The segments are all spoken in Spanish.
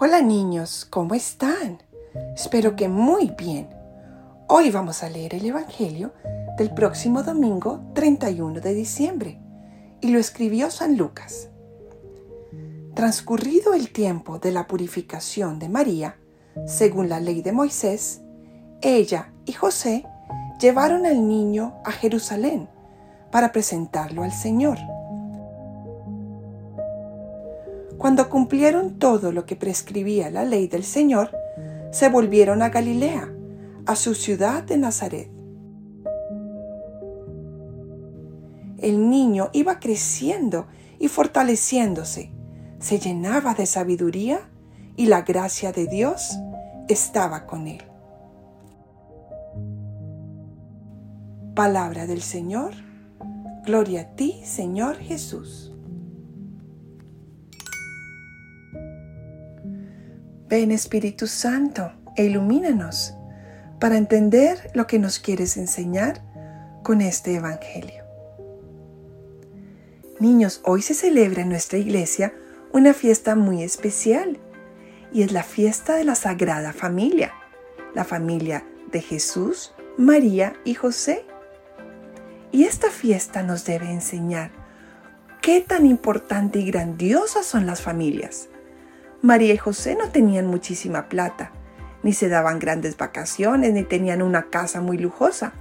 Hola niños, ¿cómo están? Espero que muy bien. Hoy vamos a leer el Evangelio del próximo domingo 31 de diciembre y lo escribió San Lucas. Transcurrido el tiempo de la purificación de María, según la ley de Moisés, ella y José llevaron al niño a Jerusalén para presentarlo al Señor. Cuando cumplieron todo lo que prescribía la ley del Señor, se volvieron a Galilea, a su ciudad de Nazaret. El niño iba creciendo y fortaleciéndose, se llenaba de sabiduría y la gracia de Dios estaba con él. Palabra del Señor. Gloria a ti, Señor Jesús. Ven Espíritu Santo e ilumínanos para entender lo que nos quieres enseñar con este Evangelio. Niños, hoy se celebra en nuestra iglesia una fiesta muy especial y es la fiesta de la Sagrada Familia, la familia de Jesús, María y José. Y esta fiesta nos debe enseñar qué tan importante y grandiosas son las familias María y José no tenían muchísima plata, ni se daban grandes vacaciones, ni tenían una casa muy lujosa.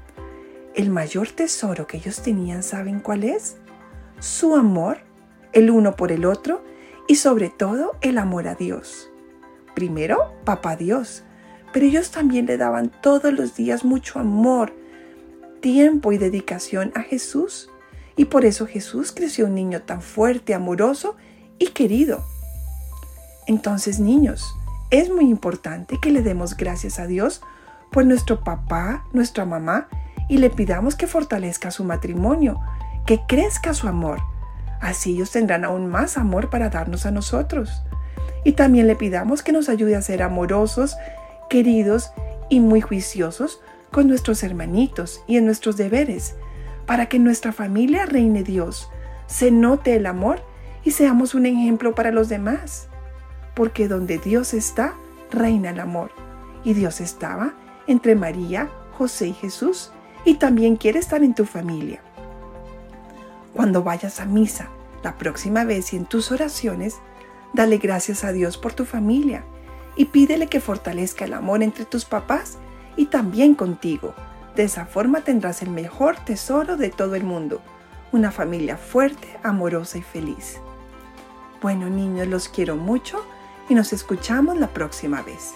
El mayor tesoro que ellos tenían, ¿saben cuál es? Su amor, el uno por el otro, y sobre todo el amor a Dios. Primero, papá Dios, pero ellos también le daban todos los días mucho amor, tiempo y dedicación a Jesús. Y por eso Jesús creció un niño tan fuerte, amoroso y querido. Entonces, niños, es muy importante que le demos gracias a Dios por nuestro papá, nuestra mamá, y le pidamos que fortalezca su matrimonio, que crezca su amor. Así ellos tendrán aún más amor para darnos a nosotros. Y también le pidamos que nos ayude a ser amorosos, queridos y muy juiciosos con nuestros hermanitos y en nuestros deberes, para que en nuestra familia reine Dios, se note el amor y seamos un ejemplo para los demás porque donde Dios está, reina el amor. Y Dios estaba entre María, José y Jesús, y también quiere estar en tu familia. Cuando vayas a misa la próxima vez y en tus oraciones, dale gracias a Dios por tu familia y pídele que fortalezca el amor entre tus papás y también contigo. De esa forma tendrás el mejor tesoro de todo el mundo, una familia fuerte, amorosa y feliz. Bueno niños, los quiero mucho y nos escuchamos la próxima vez.